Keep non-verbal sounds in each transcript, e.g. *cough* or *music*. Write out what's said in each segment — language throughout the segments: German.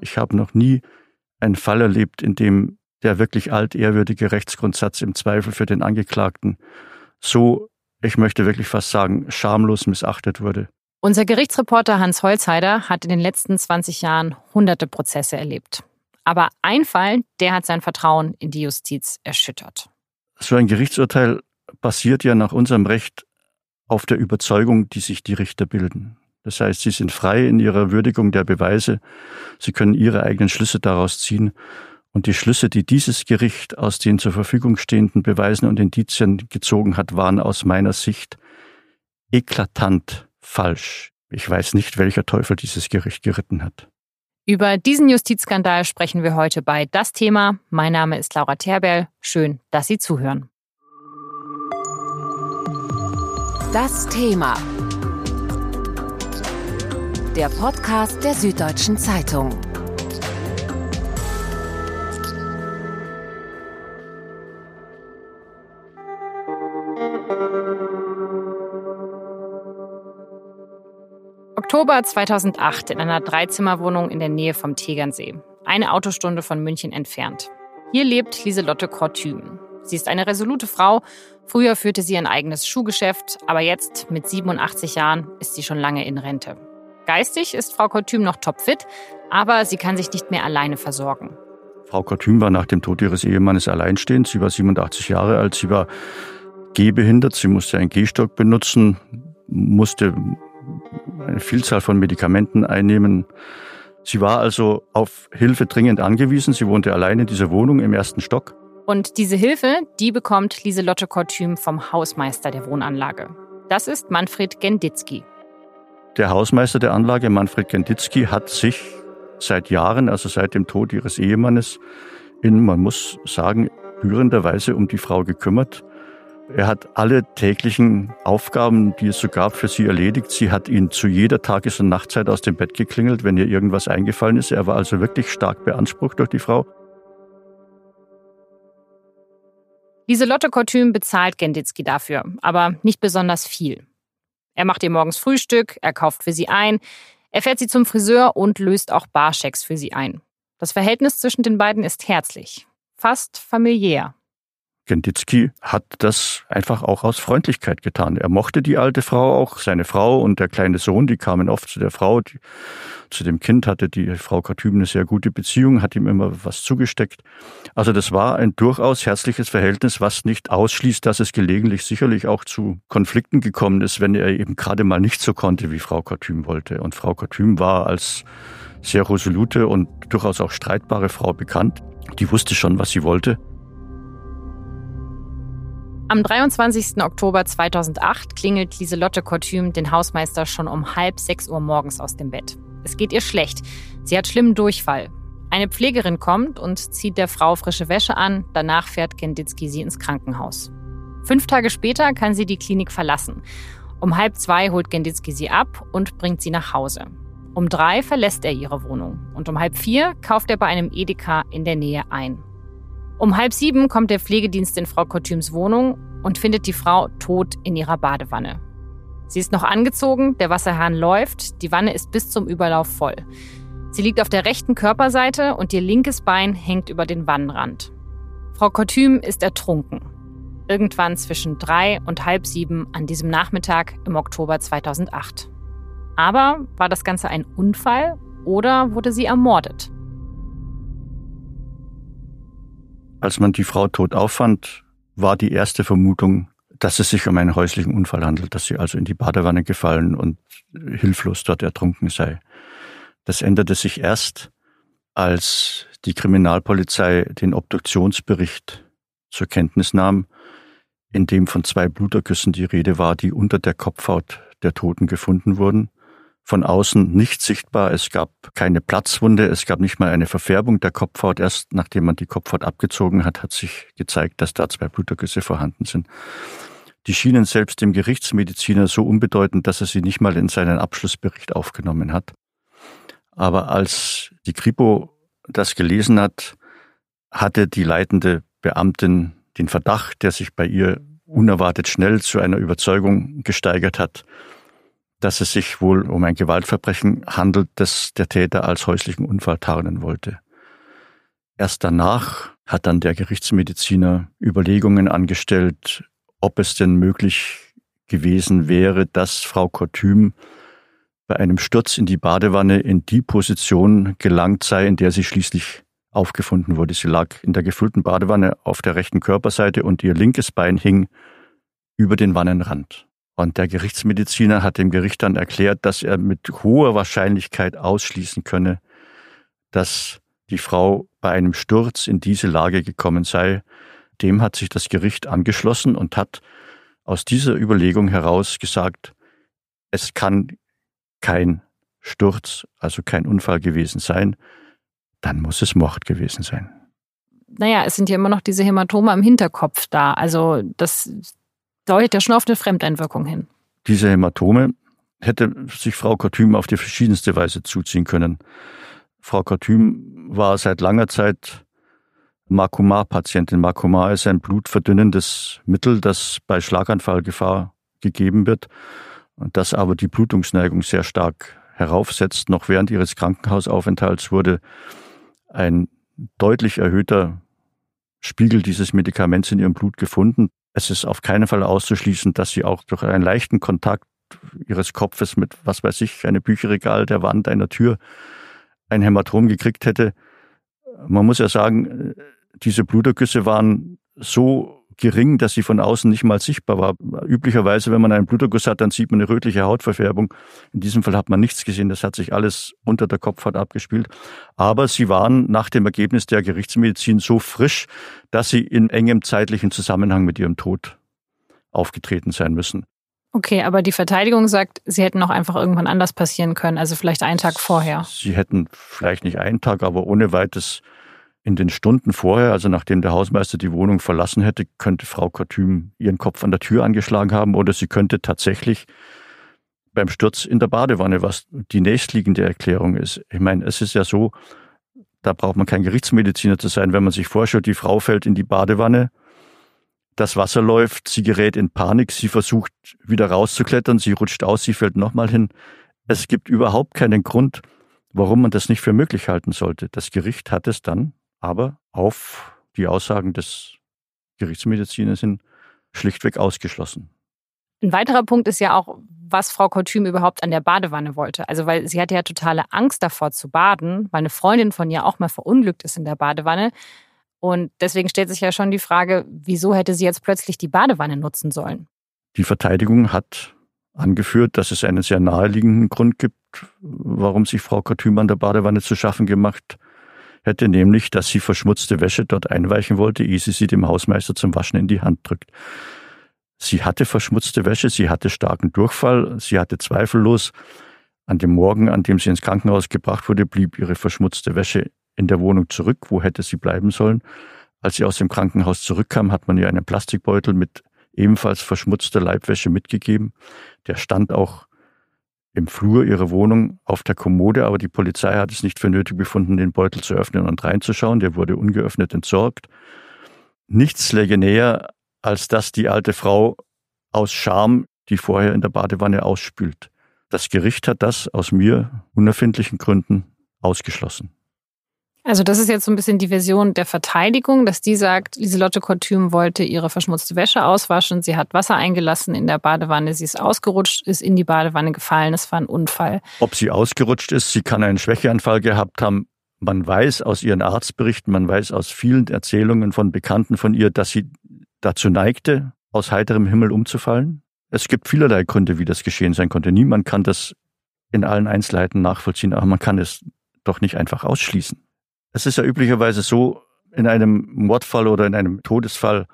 Ich habe noch nie einen Fall erlebt, in dem der wirklich altehrwürdige Rechtsgrundsatz im Zweifel für den Angeklagten so, ich möchte wirklich fast sagen, schamlos missachtet wurde. Unser Gerichtsreporter Hans Holzheider hat in den letzten 20 Jahren hunderte Prozesse erlebt. Aber ein Fall, der hat sein Vertrauen in die Justiz erschüttert. So ein Gerichtsurteil basiert ja nach unserem Recht auf der Überzeugung, die sich die Richter bilden. Das heißt, sie sind frei in ihrer Würdigung der Beweise, sie können ihre eigenen Schlüsse daraus ziehen und die Schlüsse, die dieses Gericht aus den zur Verfügung stehenden Beweisen und Indizien gezogen hat, waren aus meiner Sicht eklatant falsch. Ich weiß nicht, welcher Teufel dieses Gericht geritten hat. Über diesen Justizskandal sprechen wir heute bei Das Thema. Mein Name ist Laura Terberl. Schön, dass Sie zuhören. Das Thema. Der Podcast der Süddeutschen Zeitung. Oktober 2008 in einer Dreizimmerwohnung in der Nähe vom Tegernsee, eine Autostunde von München entfernt. Hier lebt Lieselotte Kortüm. Sie ist eine resolute Frau. Früher führte sie ein eigenes Schuhgeschäft, aber jetzt mit 87 Jahren ist sie schon lange in Rente. Geistig ist Frau Kortüm noch topfit, aber sie kann sich nicht mehr alleine versorgen. Frau Kortüm war nach dem Tod ihres Ehemannes alleinstehend. Sie war 87 Jahre alt. Sie war gehbehindert. Sie musste einen Gehstock benutzen, musste eine Vielzahl von Medikamenten einnehmen. Sie war also auf Hilfe dringend angewiesen. Sie wohnte allein in dieser Wohnung im ersten Stock. Und diese Hilfe, die bekommt Lieselotte Kortüm vom Hausmeister der Wohnanlage. Das ist Manfred Genditzki. Der Hausmeister der Anlage, Manfred Genditzki, hat sich seit Jahren, also seit dem Tod ihres Ehemannes, in, man muss sagen, rührenderweise um die Frau gekümmert. Er hat alle täglichen Aufgaben, die es so gab, für sie erledigt. Sie hat ihn zu jeder Tages- und Nachtzeit aus dem Bett geklingelt, wenn ihr irgendwas eingefallen ist. Er war also wirklich stark beansprucht durch die Frau. Lieselotte Kortüm bezahlt Genditzki dafür, aber nicht besonders viel. Er macht ihr morgens Frühstück, er kauft für sie ein, er fährt sie zum Friseur und löst auch Barschecks für sie ein. Das Verhältnis zwischen den beiden ist herzlich, fast familiär. Genditzki hat das einfach auch aus Freundlichkeit getan. Er mochte die alte Frau auch, seine Frau und der kleine Sohn, die kamen oft zu der Frau. Die, zu dem Kind hatte die Frau Katüm eine sehr gute Beziehung, hat ihm immer was zugesteckt. Also das war ein durchaus herzliches Verhältnis, was nicht ausschließt, dass es gelegentlich sicherlich auch zu Konflikten gekommen ist, wenn er eben gerade mal nicht so konnte, wie Frau Katüm wollte. Und Frau Katüm war als sehr resolute und durchaus auch streitbare Frau bekannt. Die wusste schon, was sie wollte. Am 23. Oktober 2008 klingelt Lieselotte Kortüm den Hausmeister schon um halb sechs Uhr morgens aus dem Bett. Es geht ihr schlecht. Sie hat schlimmen Durchfall. Eine Pflegerin kommt und zieht der Frau frische Wäsche an. Danach fährt Genditzki sie ins Krankenhaus. Fünf Tage später kann sie die Klinik verlassen. Um halb zwei holt Genditzki sie ab und bringt sie nach Hause. Um drei verlässt er ihre Wohnung und um halb vier kauft er bei einem Edeka in der Nähe ein. Um halb sieben kommt der Pflegedienst in Frau Kortüms Wohnung und findet die Frau tot in ihrer Badewanne. Sie ist noch angezogen, der Wasserhahn läuft, die Wanne ist bis zum Überlauf voll. Sie liegt auf der rechten Körperseite und ihr linkes Bein hängt über den Wannenrand. Frau Kortüm ist ertrunken. Irgendwann zwischen drei und halb sieben an diesem Nachmittag im Oktober 2008. Aber war das Ganze ein Unfall oder wurde sie ermordet? Als man die Frau tot auffand, war die erste Vermutung, dass es sich um einen häuslichen Unfall handelt, dass sie also in die Badewanne gefallen und hilflos dort ertrunken sei. Das änderte sich erst, als die Kriminalpolizei den Obduktionsbericht zur Kenntnis nahm, in dem von zwei Blutergüssen die Rede war, die unter der Kopfhaut der Toten gefunden wurden von außen nicht sichtbar. Es gab keine Platzwunde, es gab nicht mal eine Verfärbung der Kopfhaut. Erst nachdem man die Kopfhaut abgezogen hat, hat sich gezeigt, dass da zwei Blutergüsse vorhanden sind. Die schienen selbst dem Gerichtsmediziner so unbedeutend, dass er sie nicht mal in seinen Abschlussbericht aufgenommen hat. Aber als die Kripo das gelesen hat, hatte die leitende Beamtin den Verdacht, der sich bei ihr unerwartet schnell zu einer Überzeugung gesteigert hat, dass es sich wohl um ein Gewaltverbrechen handelt, das der Täter als häuslichen Unfall tarnen wollte. Erst danach hat dann der Gerichtsmediziner Überlegungen angestellt, ob es denn möglich gewesen wäre, dass Frau Kortüm bei einem Sturz in die Badewanne in die Position gelangt sei, in der sie schließlich aufgefunden wurde. Sie lag in der gefüllten Badewanne auf der rechten Körperseite und ihr linkes Bein hing über den Wannenrand. Und der Gerichtsmediziner hat dem Gericht dann erklärt, dass er mit hoher Wahrscheinlichkeit ausschließen könne, dass die Frau bei einem Sturz in diese Lage gekommen sei. Dem hat sich das Gericht angeschlossen und hat aus dieser Überlegung heraus gesagt, es kann kein Sturz, also kein Unfall gewesen sein, dann muss es Mord gewesen sein. Naja, es sind ja immer noch diese Hämatome am Hinterkopf da. Also das deutet ja schon auf eine Fremdeinwirkung hin. Diese Hämatome hätte sich Frau Kortüm auf die verschiedenste Weise zuziehen können. Frau Kortüm war seit langer Zeit Makomar-Patientin. Makomar ist ein blutverdünnendes Mittel, das bei Schlaganfallgefahr gegeben wird und das aber die Blutungsneigung sehr stark heraufsetzt. Noch während ihres Krankenhausaufenthalts wurde ein deutlich erhöhter Spiegel dieses Medikaments in ihrem Blut gefunden. Es ist auf keinen Fall auszuschließen, dass sie auch durch einen leichten Kontakt ihres Kopfes mit, was weiß ich, einem Bücherregal, der Wand, einer Tür, ein Hämatom gekriegt hätte. Man muss ja sagen, diese Blutergüsse waren so gering, dass sie von außen nicht mal sichtbar war. Üblicherweise, wenn man einen Bluterguss hat, dann sieht man eine rötliche Hautverfärbung. In diesem Fall hat man nichts gesehen. Das hat sich alles unter der Kopfhaut abgespielt. Aber sie waren nach dem Ergebnis der Gerichtsmedizin so frisch, dass sie in engem zeitlichen Zusammenhang mit ihrem Tod aufgetreten sein müssen. Okay, aber die Verteidigung sagt, sie hätten auch einfach irgendwann anders passieren können, also vielleicht einen Tag vorher. Sie hätten vielleicht nicht einen Tag, aber ohne weites in den Stunden vorher, also nachdem der Hausmeister die Wohnung verlassen hätte, könnte Frau Kortüm ihren Kopf an der Tür angeschlagen haben oder sie könnte tatsächlich beim Sturz in der Badewanne, was die nächstliegende Erklärung ist. Ich meine, es ist ja so, da braucht man kein Gerichtsmediziner zu sein, wenn man sich vorstellt, die Frau fällt in die Badewanne, das Wasser läuft, sie gerät in Panik, sie versucht wieder rauszuklettern, sie rutscht aus, sie fällt nochmal hin. Es gibt überhaupt keinen Grund, warum man das nicht für möglich halten sollte. Das Gericht hat es dann aber auf die Aussagen des Gerichtsmediziners hin schlichtweg ausgeschlossen. Ein weiterer Punkt ist ja auch, was Frau Kortüm überhaupt an der Badewanne wollte. Also, weil sie hatte ja totale Angst davor zu baden, weil eine Freundin von ihr auch mal verunglückt ist in der Badewanne. Und deswegen stellt sich ja schon die Frage, wieso hätte sie jetzt plötzlich die Badewanne nutzen sollen? Die Verteidigung hat angeführt, dass es einen sehr naheliegenden Grund gibt, warum sich Frau Kortüm an der Badewanne zu schaffen gemacht hat hätte nämlich, dass sie verschmutzte Wäsche dort einweichen wollte, ehe sie sie dem Hausmeister zum Waschen in die Hand drückt. Sie hatte verschmutzte Wäsche, sie hatte starken Durchfall, sie hatte zweifellos an dem Morgen, an dem sie ins Krankenhaus gebracht wurde, blieb ihre verschmutzte Wäsche in der Wohnung zurück. Wo hätte sie bleiben sollen? Als sie aus dem Krankenhaus zurückkam, hat man ihr einen Plastikbeutel mit ebenfalls verschmutzter Leibwäsche mitgegeben. Der stand auch im Flur ihrer Wohnung auf der Kommode, aber die Polizei hat es nicht für nötig befunden, den Beutel zu öffnen und reinzuschauen. Der wurde ungeöffnet entsorgt. Nichts läge näher, als dass die alte Frau aus Scham die vorher in der Badewanne ausspült. Das Gericht hat das aus mir unerfindlichen Gründen ausgeschlossen. Also das ist jetzt so ein bisschen die Version der Verteidigung, dass die sagt, Lieselotte Kortüm wollte ihre verschmutzte Wäsche auswaschen, sie hat Wasser eingelassen in der Badewanne, sie ist ausgerutscht, ist in die Badewanne gefallen, es war ein Unfall. Ob sie ausgerutscht ist, sie kann einen Schwächeanfall gehabt haben. Man weiß aus ihren Arztberichten, man weiß aus vielen Erzählungen von Bekannten von ihr, dass sie dazu neigte, aus heiterem Himmel umzufallen. Es gibt vielerlei Gründe, wie das geschehen sein konnte. Niemand kann das in allen Einzelheiten nachvollziehen, aber man kann es doch nicht einfach ausschließen. Es ist ja üblicherweise so, in einem Mordfall oder in einem Todesfall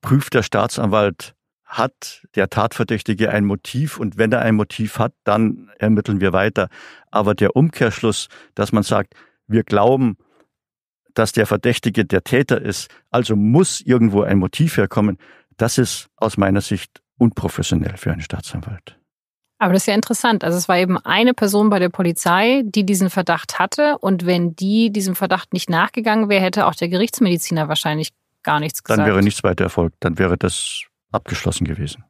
prüft der Staatsanwalt, hat der Tatverdächtige ein Motiv und wenn er ein Motiv hat, dann ermitteln wir weiter. Aber der Umkehrschluss, dass man sagt, wir glauben, dass der Verdächtige der Täter ist, also muss irgendwo ein Motiv herkommen, das ist aus meiner Sicht unprofessionell für einen Staatsanwalt. Aber das ist ja interessant. Also es war eben eine Person bei der Polizei, die diesen Verdacht hatte. Und wenn die diesem Verdacht nicht nachgegangen wäre, hätte auch der Gerichtsmediziner wahrscheinlich gar nichts gesagt. Dann wäre nichts weiter erfolgt. Dann wäre das abgeschlossen gewesen.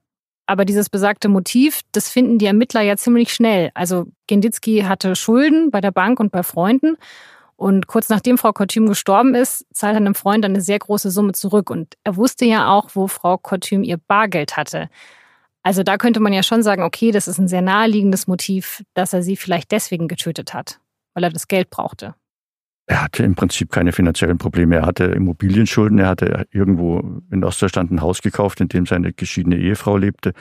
Aber dieses besagte Motiv, das finden die Ermittler ja ziemlich schnell. Also Genditzki hatte Schulden bei der Bank und bei Freunden. Und kurz nachdem Frau Kortüm gestorben ist, zahlt er einem Freund eine sehr große Summe zurück. Und er wusste ja auch, wo Frau Kortüm ihr Bargeld hatte. Also da könnte man ja schon sagen, okay, das ist ein sehr naheliegendes Motiv, dass er sie vielleicht deswegen getötet hat, weil er das Geld brauchte. Er hatte im Prinzip keine finanziellen Probleme. Er hatte Immobilienschulden. Er hatte irgendwo in Ostdeutschland ein Haus gekauft, in dem seine geschiedene Ehefrau lebte.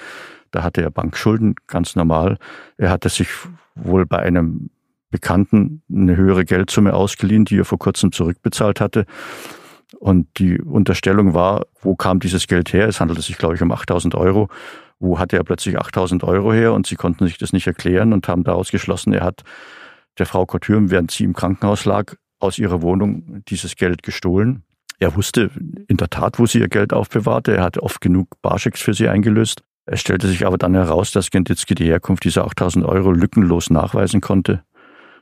Da hatte er Bankschulden, ganz normal. Er hatte sich wohl bei einem Bekannten eine höhere Geldsumme ausgeliehen, die er vor kurzem zurückbezahlt hatte. Und die Unterstellung war, wo kam dieses Geld her? Es handelte sich, glaube ich, um 8000 Euro. Wo hatte er plötzlich 8000 Euro her? Und sie konnten sich das nicht erklären und haben daraus geschlossen, er hat der Frau Couture, während sie im Krankenhaus lag, aus ihrer Wohnung dieses Geld gestohlen. Er wusste in der Tat, wo sie ihr Geld aufbewahrte. Er hatte oft genug Barschecks für sie eingelöst. Es stellte sich aber dann heraus, dass Genditzki die Herkunft dieser 8000 Euro lückenlos nachweisen konnte.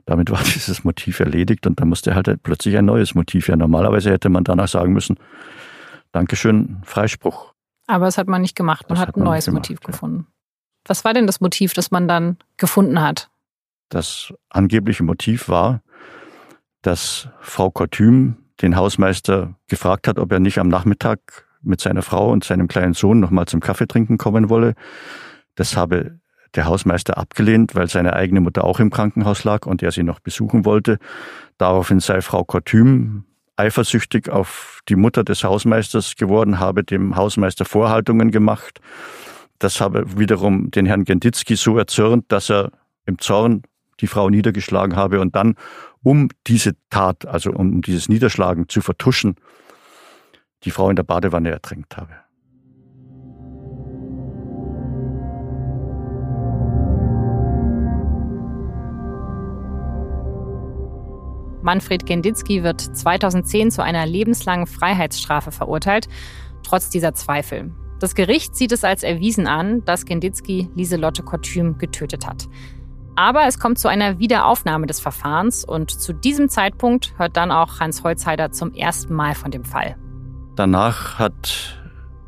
Damit war *laughs* dieses Motiv erledigt und da musste halt plötzlich ein neues Motiv her. Normalerweise hätte man danach sagen müssen, Dankeschön, Freispruch. Aber das hat man nicht gemacht. Man das hat ein neues gemacht, Motiv ja. gefunden. Was war denn das Motiv, das man dann gefunden hat? Das angebliche Motiv war, dass Frau Kortüm den Hausmeister gefragt hat, ob er nicht am Nachmittag mit seiner Frau und seinem kleinen Sohn nochmal zum Kaffee trinken kommen wolle. Das habe der Hausmeister abgelehnt, weil seine eigene Mutter auch im Krankenhaus lag und er sie noch besuchen wollte. Daraufhin sei Frau Kortüm eifersüchtig auf die Mutter des Hausmeisters geworden, habe dem Hausmeister Vorhaltungen gemacht. Das habe wiederum den Herrn Genditzki so erzürnt, dass er im Zorn die Frau niedergeschlagen habe und dann, um diese Tat, also um dieses Niederschlagen zu vertuschen, die Frau in der Badewanne ertränkt habe. Manfred Genditzki wird 2010 zu einer lebenslangen Freiheitsstrafe verurteilt, trotz dieser Zweifel. Das Gericht sieht es als erwiesen an, dass Genditzki Lieselotte Kortüm getötet hat. Aber es kommt zu einer Wiederaufnahme des Verfahrens und zu diesem Zeitpunkt hört dann auch Hans Holzheider zum ersten Mal von dem Fall. Danach hat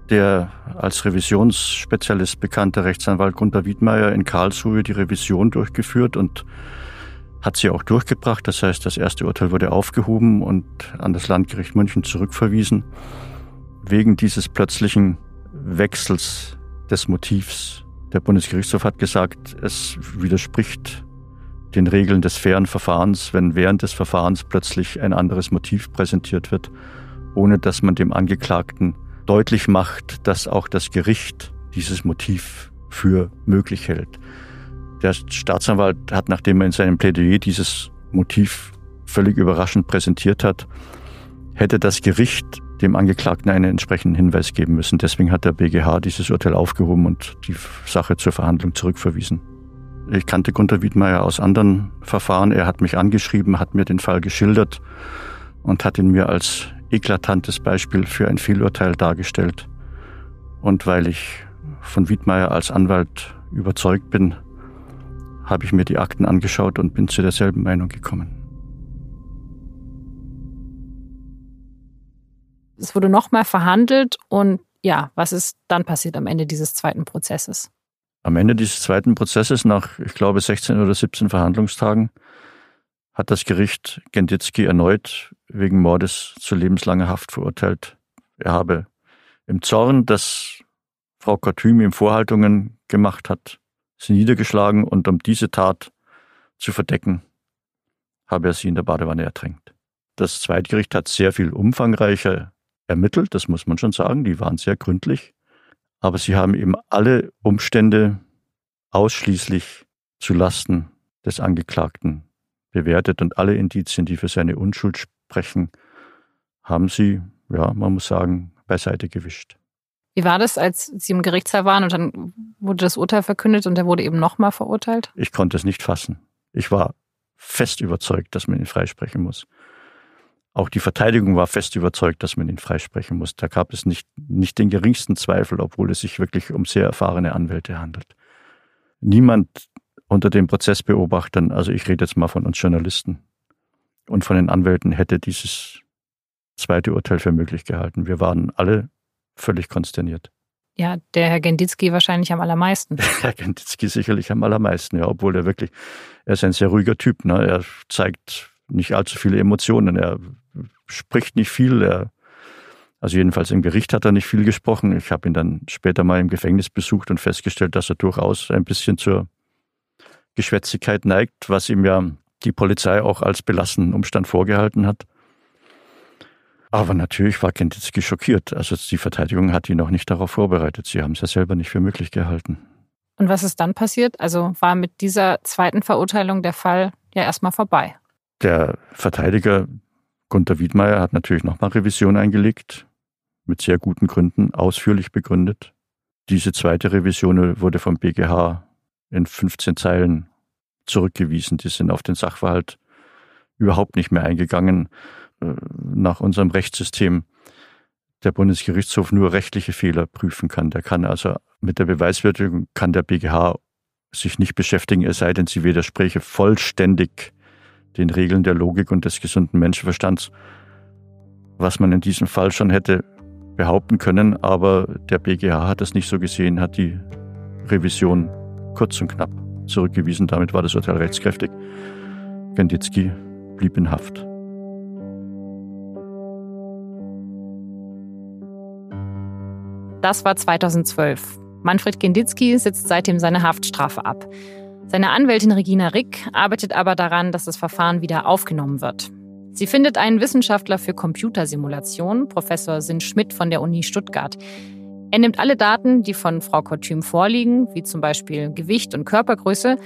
der als Revisionsspezialist bekannte Rechtsanwalt Gunter Wiedmeier in Karlsruhe die Revision durchgeführt und hat sie auch durchgebracht. Das heißt, das erste Urteil wurde aufgehoben und an das Landgericht München zurückverwiesen. Wegen dieses plötzlichen Wechsels des Motivs der Bundesgerichtshof hat gesagt, es widerspricht den Regeln des fairen Verfahrens, wenn während des Verfahrens plötzlich ein anderes Motiv präsentiert wird, ohne dass man dem Angeklagten deutlich macht, dass auch das Gericht dieses Motiv für möglich hält. Der Staatsanwalt hat, nachdem er in seinem Plädoyer dieses Motiv völlig überraschend präsentiert hat, hätte das Gericht dem Angeklagten einen entsprechenden Hinweis geben müssen. Deswegen hat der BGH dieses Urteil aufgehoben und die Sache zur Verhandlung zurückverwiesen. Ich kannte Gunter Wiedmeier aus anderen Verfahren. Er hat mich angeschrieben, hat mir den Fall geschildert und hat ihn mir als eklatantes Beispiel für ein Fehlurteil dargestellt. Und weil ich von Wiedmeier als Anwalt überzeugt bin, habe ich mir die Akten angeschaut und bin zu derselben Meinung gekommen. Es wurde nochmal verhandelt und ja, was ist dann passiert am Ende dieses zweiten Prozesses? Am Ende dieses zweiten Prozesses, nach, ich glaube, 16 oder 17 Verhandlungstagen, hat das Gericht Genditzki erneut wegen Mordes zu lebenslanger Haft verurteilt. Er habe im Zorn, dass Frau Kortüm ihm Vorhaltungen gemacht hat, sie niedergeschlagen und um diese Tat zu verdecken, habe er sie in der Badewanne ertränkt. Das Zweitgericht hat sehr viel umfangreicher ermittelt, das muss man schon sagen, die waren sehr gründlich, aber sie haben eben alle Umstände ausschließlich zu Lasten des Angeklagten bewertet und alle Indizien, die für seine Unschuld sprechen, haben sie, ja, man muss sagen, beiseite gewischt. Wie war das, als Sie im Gerichtssaal waren und dann wurde das Urteil verkündet und er wurde eben nochmal verurteilt? Ich konnte es nicht fassen. Ich war fest überzeugt, dass man ihn freisprechen muss. Auch die Verteidigung war fest überzeugt, dass man ihn freisprechen muss. Da gab es nicht, nicht den geringsten Zweifel, obwohl es sich wirklich um sehr erfahrene Anwälte handelt. Niemand unter den Prozessbeobachtern, also ich rede jetzt mal von uns Journalisten und von den Anwälten, hätte dieses zweite Urteil für möglich gehalten. Wir waren alle völlig konsterniert. Ja, der Herr Genditzki wahrscheinlich am allermeisten. *laughs* Herr Genditzki sicherlich am allermeisten, ja, obwohl er wirklich, er ist ein sehr ruhiger Typ. Ne? Er zeigt nicht allzu viele Emotionen. Er spricht nicht viel. Er, also jedenfalls im Gericht hat er nicht viel gesprochen. Ich habe ihn dann später mal im Gefängnis besucht und festgestellt, dass er durchaus ein bisschen zur Geschwätzigkeit neigt, was ihm ja die Polizei auch als belastenden Umstand vorgehalten hat. Aber natürlich war Kenditzki schockiert. Also die Verteidigung hat ihn noch nicht darauf vorbereitet. Sie haben es ja selber nicht für möglich gehalten. Und was ist dann passiert? Also war mit dieser zweiten Verurteilung der Fall ja erstmal vorbei. Der Verteidiger Gunter Wiedmeier hat natürlich nochmal Revision eingelegt, mit sehr guten Gründen, ausführlich begründet. Diese zweite Revision wurde vom BGH in 15 Zeilen zurückgewiesen. Die sind auf den Sachverhalt überhaupt nicht mehr eingegangen. Äh, nach unserem Rechtssystem der Bundesgerichtshof nur rechtliche Fehler prüfen kann. Der kann also mit der Beweiswürdigung kann der BGH sich nicht beschäftigen, es sei denn, sie widerspräche vollständig den Regeln der Logik und des gesunden Menschenverstands, was man in diesem Fall schon hätte behaupten können, aber der BGH hat das nicht so gesehen, hat die Revision kurz und knapp zurückgewiesen. Damit war das Urteil rechtskräftig. Genditzki blieb in Haft. Das war 2012. Manfred Genditzki sitzt seitdem seine Haftstrafe ab. Seine Anwältin Regina Rick arbeitet aber daran, dass das Verfahren wieder aufgenommen wird. Sie findet einen Wissenschaftler für Computersimulation, Professor Sinn Schmidt von der Uni Stuttgart. Er nimmt alle Daten, die von Frau Kortüm vorliegen, wie zum Beispiel Gewicht und Körpergröße,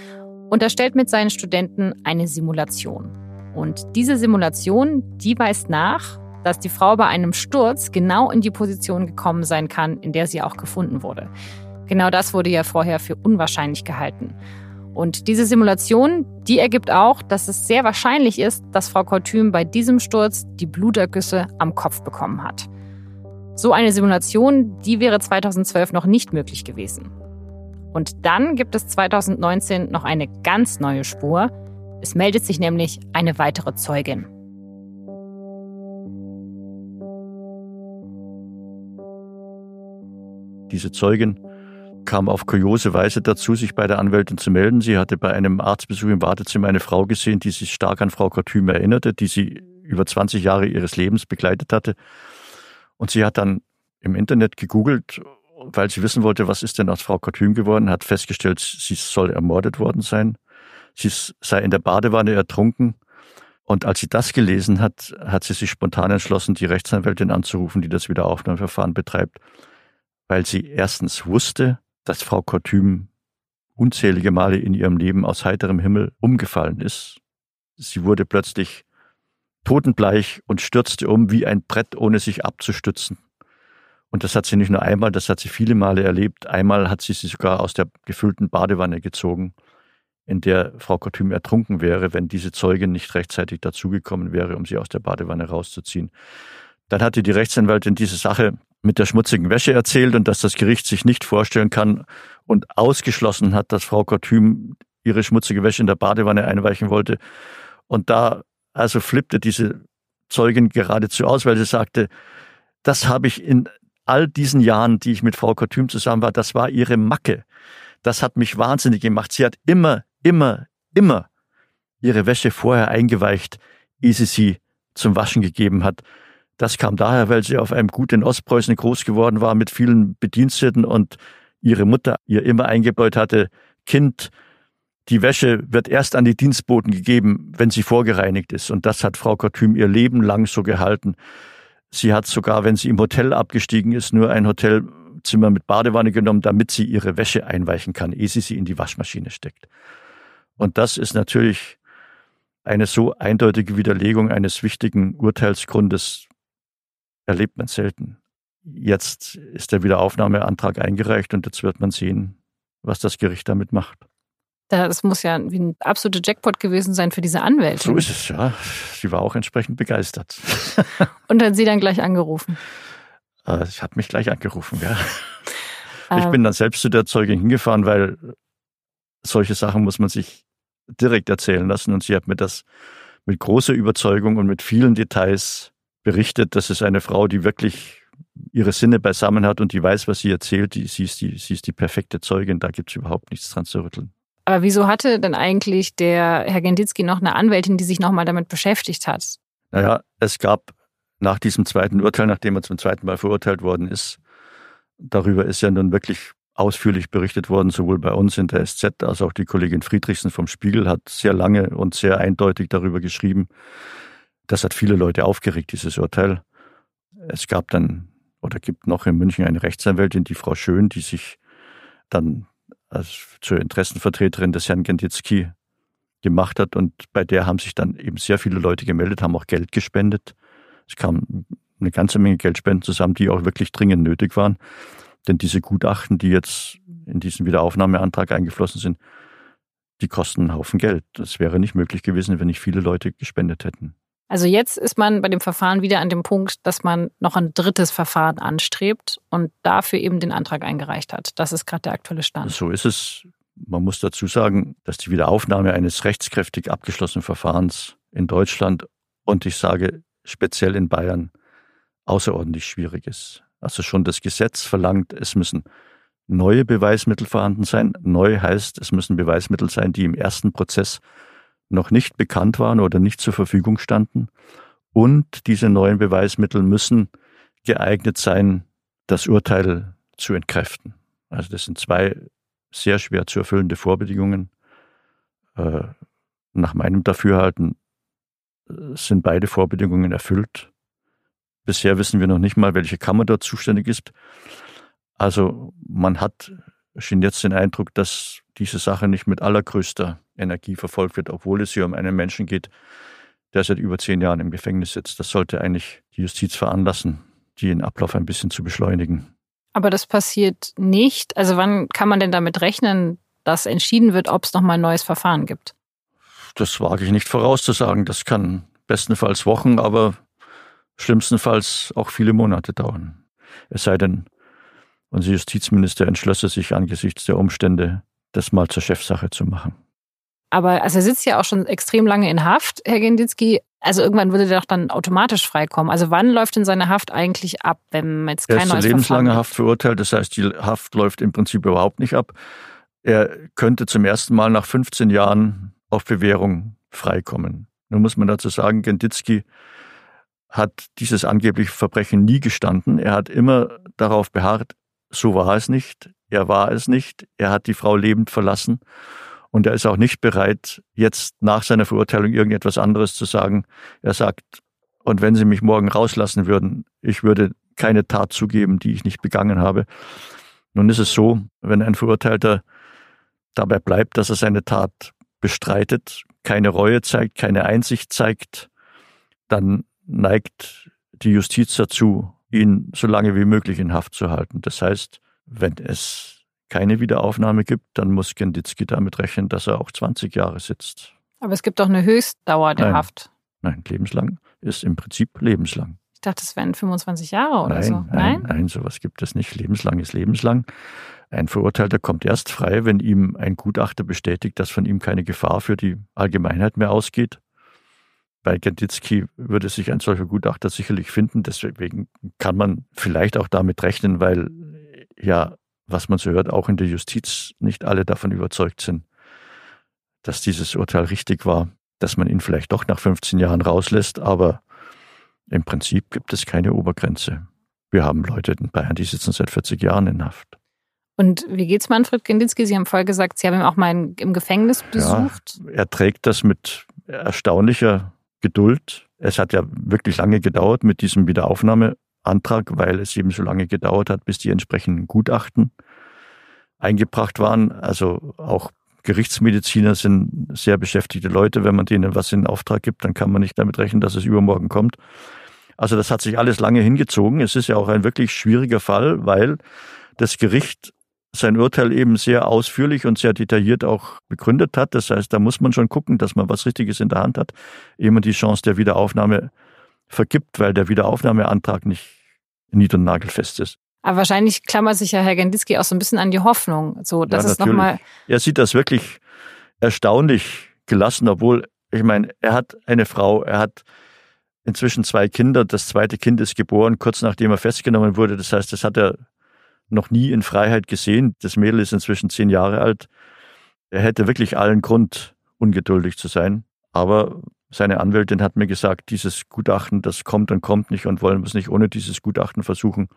und erstellt mit seinen Studenten eine Simulation. Und diese Simulation, die weist nach, dass die Frau bei einem Sturz genau in die Position gekommen sein kann, in der sie auch gefunden wurde. Genau das wurde ja vorher für unwahrscheinlich gehalten. Und diese Simulation, die ergibt auch, dass es sehr wahrscheinlich ist, dass Frau Kortüm bei diesem Sturz die Blutergüsse am Kopf bekommen hat. So eine Simulation, die wäre 2012 noch nicht möglich gewesen. Und dann gibt es 2019 noch eine ganz neue Spur. Es meldet sich nämlich eine weitere Zeugin. Diese Zeugin kam auf kuriose Weise dazu, sich bei der Anwältin zu melden. Sie hatte bei einem Arztbesuch im Wartezimmer eine Frau gesehen, die sich stark an Frau Kortüm erinnerte, die sie über 20 Jahre ihres Lebens begleitet hatte. Und sie hat dann im Internet gegoogelt, weil sie wissen wollte, was ist denn aus Frau Kortüm geworden, hat festgestellt, sie soll ermordet worden sein. Sie sei in der Badewanne ertrunken. Und als sie das gelesen hat, hat sie sich spontan entschlossen, die Rechtsanwältin anzurufen, die das Wiederaufnahmeverfahren betreibt weil sie erstens wusste, dass Frau Kortüm unzählige Male in ihrem Leben aus heiterem Himmel umgefallen ist. Sie wurde plötzlich totenbleich und stürzte um wie ein Brett, ohne sich abzustützen. Und das hat sie nicht nur einmal, das hat sie viele Male erlebt. Einmal hat sie sie sogar aus der gefüllten Badewanne gezogen, in der Frau Kortüm ertrunken wäre, wenn diese Zeugin nicht rechtzeitig dazugekommen wäre, um sie aus der Badewanne rauszuziehen. Dann hatte die Rechtsanwältin diese Sache mit der schmutzigen Wäsche erzählt und dass das Gericht sich nicht vorstellen kann und ausgeschlossen hat, dass Frau Kortüm ihre schmutzige Wäsche in der Badewanne einweichen wollte. Und da also flippte diese Zeugin geradezu aus, weil sie sagte, das habe ich in all diesen Jahren, die ich mit Frau Kortüm zusammen war, das war ihre Macke. Das hat mich wahnsinnig gemacht. Sie hat immer, immer, immer ihre Wäsche vorher eingeweicht, ehe sie sie zum Waschen gegeben hat. Das kam daher, weil sie auf einem Gut in Ostpreußen groß geworden war mit vielen Bediensteten und ihre Mutter ihr immer eingebläut hatte, Kind, die Wäsche wird erst an die Dienstboten gegeben, wenn sie vorgereinigt ist. Und das hat Frau Kortüm ihr Leben lang so gehalten. Sie hat sogar, wenn sie im Hotel abgestiegen ist, nur ein Hotelzimmer mit Badewanne genommen, damit sie ihre Wäsche einweichen kann, ehe sie sie in die Waschmaschine steckt. Und das ist natürlich eine so eindeutige Widerlegung eines wichtigen Urteilsgrundes, erlebt man selten. Jetzt ist der Wiederaufnahmeantrag eingereicht und jetzt wird man sehen, was das Gericht damit macht. Das muss ja wie ein absoluter Jackpot gewesen sein für diese Anwältin. So ist es, ja. Sie war auch entsprechend begeistert. *laughs* Und hat sie dann gleich angerufen? Äh, ich hat mich gleich angerufen, ja. Ich bin dann selbst zu der Zeugin hingefahren, weil solche Sachen muss man sich direkt erzählen lassen. Und sie hat mir das mit großer Überzeugung und mit vielen Details berichtet, das ist eine Frau, die wirklich ihre Sinne beisammen hat und die weiß, was sie erzählt, die, sie, ist die, sie ist die perfekte Zeugin, da gibt es überhaupt nichts dran zu rütteln. Aber wieso hatte denn eigentlich der Herr Genditzki noch eine Anwältin, die sich nochmal damit beschäftigt hat? Naja, es gab nach diesem zweiten Urteil, nachdem er zum zweiten Mal verurteilt worden ist, darüber ist ja nun wirklich ausführlich berichtet worden, sowohl bei uns in der SZ als auch die Kollegin Friedrichsen vom Spiegel hat sehr lange und sehr eindeutig darüber geschrieben. Das hat viele Leute aufgeregt, dieses Urteil. Es gab dann oder gibt noch in München eine Rechtsanwältin, die Frau Schön, die sich dann als zur Interessenvertreterin des Herrn Genditzki gemacht hat und bei der haben sich dann eben sehr viele Leute gemeldet, haben auch Geld gespendet. Es kam eine ganze Menge Geldspenden zusammen, die auch wirklich dringend nötig waren. Denn diese Gutachten, die jetzt in diesen Wiederaufnahmeantrag eingeflossen sind, die kosten einen Haufen Geld. Das wäre nicht möglich gewesen, wenn nicht viele Leute gespendet hätten. Also jetzt ist man bei dem Verfahren wieder an dem Punkt, dass man noch ein drittes Verfahren anstrebt und dafür eben den Antrag eingereicht hat. Das ist gerade der aktuelle Stand. So ist es. Man muss dazu sagen, dass die Wiederaufnahme eines rechtskräftig abgeschlossenen Verfahrens in Deutschland und ich sage speziell in Bayern außerordentlich schwierig ist. Also schon das Gesetz verlangt, es müssen neue Beweismittel vorhanden sein. Neu heißt, es müssen Beweismittel sein, die im ersten Prozess noch nicht bekannt waren oder nicht zur Verfügung standen. Und diese neuen Beweismittel müssen geeignet sein, das Urteil zu entkräften. Also das sind zwei sehr schwer zu erfüllende Vorbedingungen. Äh, nach meinem Dafürhalten äh, sind beide Vorbedingungen erfüllt. Bisher wissen wir noch nicht mal, welche Kammer dort zuständig ist. Also man hat schien jetzt den Eindruck, dass diese Sache nicht mit allergrößter Energie verfolgt wird, obwohl es hier um einen Menschen geht, der seit über zehn Jahren im Gefängnis sitzt. Das sollte eigentlich die Justiz veranlassen, den Ablauf ein bisschen zu beschleunigen. Aber das passiert nicht. Also wann kann man denn damit rechnen, dass entschieden wird, ob es nochmal ein neues Verfahren gibt? Das wage ich nicht vorauszusagen. Das kann bestenfalls Wochen, aber schlimmstenfalls auch viele Monate dauern. Es sei denn, unser Justizminister entschlösse sich angesichts der Umstände, das mal zur Chefsache zu machen. Aber also er sitzt ja auch schon extrem lange in Haft, Herr Genditzki. Also irgendwann würde der doch dann automatisch freikommen. Also wann läuft denn seine Haft eigentlich ab, wenn jetzt kein er ist neues Verfahren Haft verurteilt, das heißt, die Haft läuft im Prinzip überhaupt nicht ab. Er könnte zum ersten Mal nach 15 Jahren auf Bewährung freikommen. Nun muss man dazu sagen, Genditzki hat dieses angebliche Verbrechen nie gestanden. Er hat immer darauf beharrt, so war es nicht, er war es nicht, er hat die Frau lebend verlassen und er ist auch nicht bereit, jetzt nach seiner Verurteilung irgendetwas anderes zu sagen. Er sagt, und wenn Sie mich morgen rauslassen würden, ich würde keine Tat zugeben, die ich nicht begangen habe. Nun ist es so, wenn ein Verurteilter dabei bleibt, dass er seine Tat bestreitet, keine Reue zeigt, keine Einsicht zeigt, dann neigt die Justiz dazu, ihn so lange wie möglich in Haft zu halten. Das heißt, wenn es keine Wiederaufnahme gibt, dann muss Genditzki damit rechnen, dass er auch 20 Jahre sitzt. Aber es gibt doch eine Höchstdauer der Nein. Haft. Nein, lebenslang ist im Prinzip lebenslang. Ich dachte, es wären 25 Jahre oder nein, so. nein, nein, sowas gibt es nicht. Lebenslang ist lebenslang. Ein Verurteilter kommt erst frei, wenn ihm ein Gutachter bestätigt, dass von ihm keine Gefahr für die Allgemeinheit mehr ausgeht. Bei Genditzki würde sich ein solcher Gutachter sicherlich finden. Deswegen kann man vielleicht auch damit rechnen, weil ja, was man so hört, auch in der Justiz nicht alle davon überzeugt sind, dass dieses Urteil richtig war, dass man ihn vielleicht doch nach 15 Jahren rauslässt. Aber im Prinzip gibt es keine Obergrenze. Wir haben Leute in Bayern, die sitzen seit 40 Jahren in Haft. Und wie geht's Manfred Genditzki? Sie haben vorher gesagt, Sie haben ihn auch mal im Gefängnis besucht. Ja, er trägt das mit erstaunlicher Geduld. Es hat ja wirklich lange gedauert mit diesem Wiederaufnahmeantrag, weil es eben so lange gedauert hat, bis die entsprechenden Gutachten eingebracht waren. Also auch Gerichtsmediziner sind sehr beschäftigte Leute. Wenn man denen was in Auftrag gibt, dann kann man nicht damit rechnen, dass es übermorgen kommt. Also das hat sich alles lange hingezogen. Es ist ja auch ein wirklich schwieriger Fall, weil das Gericht sein Urteil eben sehr ausführlich und sehr detailliert auch begründet hat. Das heißt, da muss man schon gucken, dass man was Richtiges in der Hand hat, ehe man die Chance der Wiederaufnahme vergibt, weil der Wiederaufnahmeantrag nicht nied- und nagelfest ist. Aber wahrscheinlich klammert sich ja Herr Genditzki auch so ein bisschen an die Hoffnung, so dass Ja, es nochmal. Er sieht das wirklich erstaunlich gelassen, obwohl, ich meine, er hat eine Frau, er hat inzwischen zwei Kinder. Das zweite Kind ist geboren, kurz nachdem er festgenommen wurde. Das heißt, das hat er noch nie in Freiheit gesehen. Das Mädel ist inzwischen zehn Jahre alt. Er hätte wirklich allen Grund, ungeduldig zu sein. Aber seine Anwältin hat mir gesagt, dieses Gutachten, das kommt und kommt nicht und wollen wir es nicht ohne dieses Gutachten versuchen.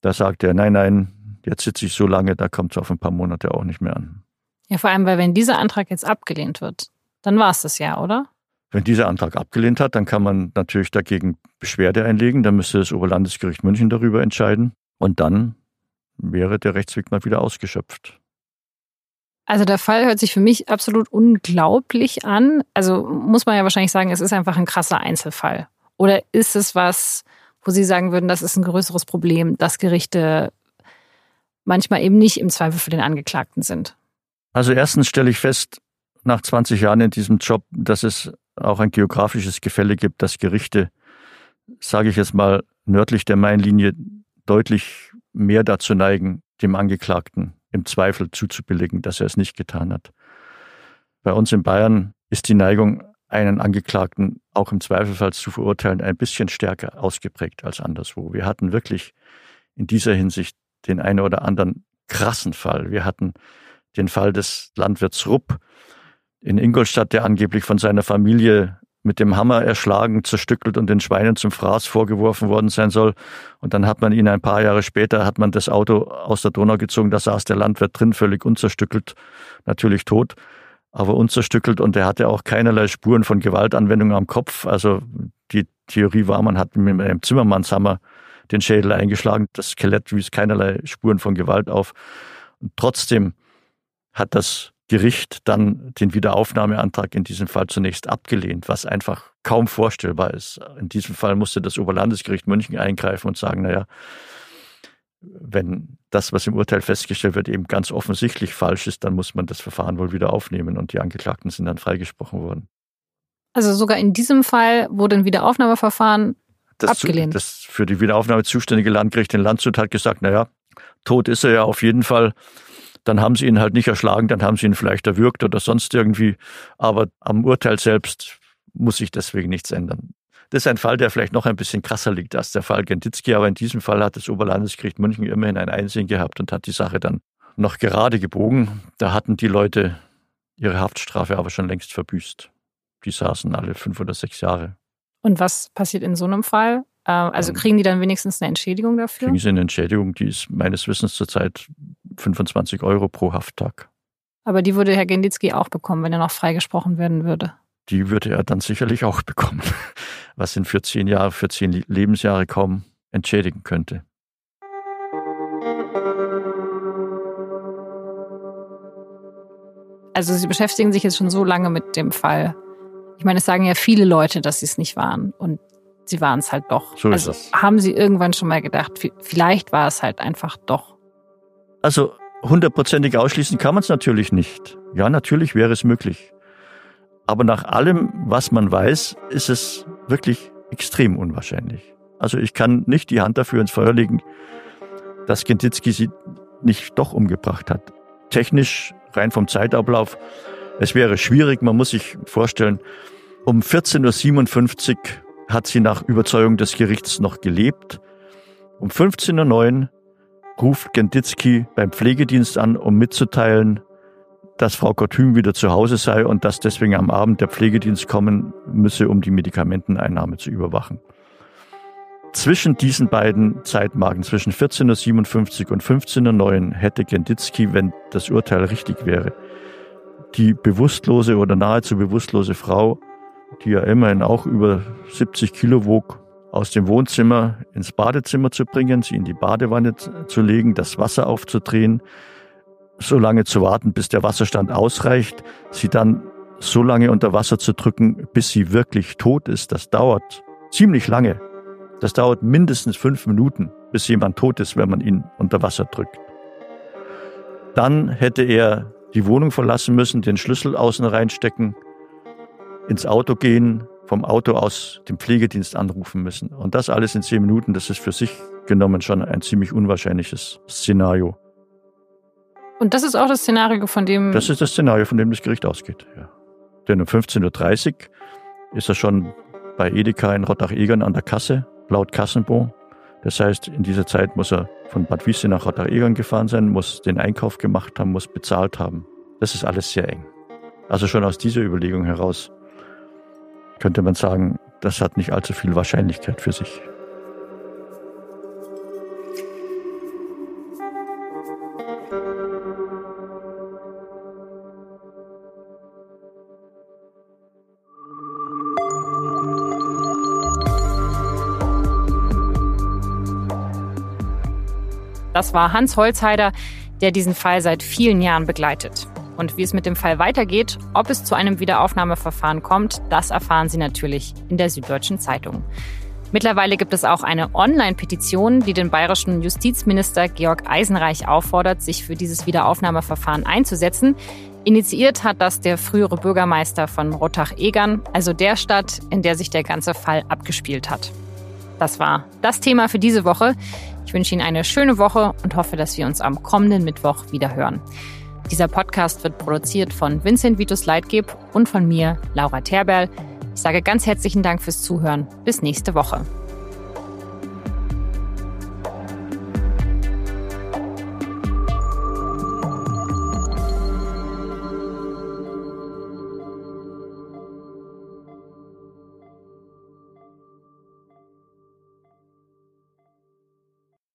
Da sagt er, nein, nein, jetzt sitze ich so lange, da kommt es auf ein paar Monate auch nicht mehr an. Ja, vor allem, weil wenn dieser Antrag jetzt abgelehnt wird, dann war es das ja, oder? Wenn dieser Antrag abgelehnt hat, dann kann man natürlich dagegen Beschwerde einlegen. Dann müsste das Oberlandesgericht München darüber entscheiden. Und dann wäre der Rechtsweg mal wieder ausgeschöpft. Also der Fall hört sich für mich absolut unglaublich an. Also muss man ja wahrscheinlich sagen, es ist einfach ein krasser Einzelfall. Oder ist es was, wo Sie sagen würden, das ist ein größeres Problem, dass Gerichte manchmal eben nicht im Zweifel für den Angeklagten sind? Also erstens stelle ich fest, nach 20 Jahren in diesem Job, dass es auch ein geografisches Gefälle gibt, dass Gerichte, sage ich jetzt mal, nördlich der Mainlinie deutlich mehr dazu neigen, dem Angeklagten im Zweifel zuzubilligen, dass er es nicht getan hat. Bei uns in Bayern ist die Neigung, einen Angeklagten auch im Zweifelfall zu verurteilen, ein bisschen stärker ausgeprägt als anderswo. Wir hatten wirklich in dieser Hinsicht den einen oder anderen krassen Fall. Wir hatten den Fall des Landwirts Rupp in Ingolstadt, der angeblich von seiner Familie mit dem Hammer erschlagen, zerstückelt und den Schweinen zum Fraß vorgeworfen worden sein soll. Und dann hat man ihn ein paar Jahre später, hat man das Auto aus der Donau gezogen, da saß der Landwirt drin, völlig unzerstückelt, natürlich tot, aber unzerstückelt und er hatte auch keinerlei Spuren von Gewaltanwendung am Kopf. Also die Theorie war, man hat mit einem Zimmermannshammer den Schädel eingeschlagen, das Skelett wies keinerlei Spuren von Gewalt auf. Und trotzdem hat das Gericht dann den Wiederaufnahmeantrag in diesem Fall zunächst abgelehnt, was einfach kaum vorstellbar ist. In diesem Fall musste das Oberlandesgericht München eingreifen und sagen, naja, wenn das, was im Urteil festgestellt wird, eben ganz offensichtlich falsch ist, dann muss man das Verfahren wohl wieder aufnehmen und die Angeklagten sind dann freigesprochen worden. Also sogar in diesem Fall wurde ein Wiederaufnahmeverfahren das, abgelehnt. Das für die Wiederaufnahme zuständige Landgericht in Landshut hat gesagt, naja, tot ist er ja auf jeden Fall dann haben sie ihn halt nicht erschlagen, dann haben sie ihn vielleicht erwürgt oder sonst irgendwie. Aber am Urteil selbst muss sich deswegen nichts ändern. Das ist ein Fall, der vielleicht noch ein bisschen krasser liegt als der Fall Genditzki, aber in diesem Fall hat das Oberlandesgericht München immerhin ein Einsehen gehabt und hat die Sache dann noch gerade gebogen. Da hatten die Leute ihre Haftstrafe aber schon längst verbüßt. Die saßen alle fünf oder sechs Jahre. Und was passiert in so einem Fall? Äh, also ähm, kriegen die dann wenigstens eine Entschädigung dafür? Kriegen sie eine Entschädigung, die ist meines Wissens zurzeit 25 Euro pro Hafttag. Aber die würde Herr Genditzki auch bekommen, wenn er noch freigesprochen werden würde. Die würde er dann sicherlich auch bekommen, *laughs* was ihn für zehn Jahre, für zehn Lebensjahre kaum entschädigen könnte. Also Sie beschäftigen sich jetzt schon so lange mit dem Fall. Ich meine, es sagen ja viele Leute, dass sie es nicht waren. Und sie waren es halt doch. So ist also es. haben Sie irgendwann schon mal gedacht, vielleicht war es halt einfach doch. Also hundertprozentig ausschließen kann man es natürlich nicht. Ja, natürlich wäre es möglich. Aber nach allem, was man weiß, ist es wirklich extrem unwahrscheinlich. Also ich kann nicht die Hand dafür ins Feuer legen, dass Genditzki sie nicht doch umgebracht hat. Technisch, rein vom Zeitablauf, es wäre schwierig. Man muss sich vorstellen, um 14.57 Uhr hat sie nach Überzeugung des Gerichts noch gelebt. Um 15.09 Uhr ruft Genditzki beim Pflegedienst an, um mitzuteilen, dass Frau Kortüm wieder zu Hause sei und dass deswegen am Abend der Pflegedienst kommen müsse, um die Medikamenteneinnahme zu überwachen. Zwischen diesen beiden Zeitmarken, zwischen 14.57 Uhr und 15.09 Uhr, hätte Genditzki, wenn das Urteil richtig wäre, die bewusstlose oder nahezu bewusstlose Frau, die ja immerhin auch über 70 Kilo wog, aus dem Wohnzimmer ins Badezimmer zu bringen, sie in die Badewanne zu legen, das Wasser aufzudrehen, so lange zu warten, bis der Wasserstand ausreicht, sie dann so lange unter Wasser zu drücken, bis sie wirklich tot ist. Das dauert ziemlich lange. Das dauert mindestens fünf Minuten, bis jemand tot ist, wenn man ihn unter Wasser drückt. Dann hätte er die Wohnung verlassen müssen, den Schlüssel außen reinstecken, ins Auto gehen, vom Auto aus den Pflegedienst anrufen müssen. Und das alles in zehn Minuten, das ist für sich genommen schon ein ziemlich unwahrscheinliches Szenario. Und das ist auch das Szenario, von dem. Das ist das Szenario, von dem das Gericht ausgeht, ja. Denn um 15.30 Uhr ist er schon bei Edeka in Rottach-Egern an der Kasse, laut Kassenbo. Das heißt, in dieser Zeit muss er von Bad Wiese nach Rottach-Egern gefahren sein, muss den Einkauf gemacht haben, muss bezahlt haben. Das ist alles sehr eng. Also schon aus dieser Überlegung heraus könnte man sagen, das hat nicht allzu viel Wahrscheinlichkeit für sich. Das war Hans Holzheider, der diesen Fall seit vielen Jahren begleitet. Und wie es mit dem Fall weitergeht, ob es zu einem Wiederaufnahmeverfahren kommt, das erfahren Sie natürlich in der Süddeutschen Zeitung. Mittlerweile gibt es auch eine Online-Petition, die den bayerischen Justizminister Georg Eisenreich auffordert, sich für dieses Wiederaufnahmeverfahren einzusetzen. Initiiert hat das der frühere Bürgermeister von Rottach-Egern, also der Stadt, in der sich der ganze Fall abgespielt hat. Das war das Thema für diese Woche. Ich wünsche Ihnen eine schöne Woche und hoffe, dass wir uns am kommenden Mittwoch wieder hören. Dieser Podcast wird produziert von Vincent Vitus Leitgeb und von mir, Laura Terberl. Ich sage ganz herzlichen Dank fürs Zuhören. Bis nächste Woche.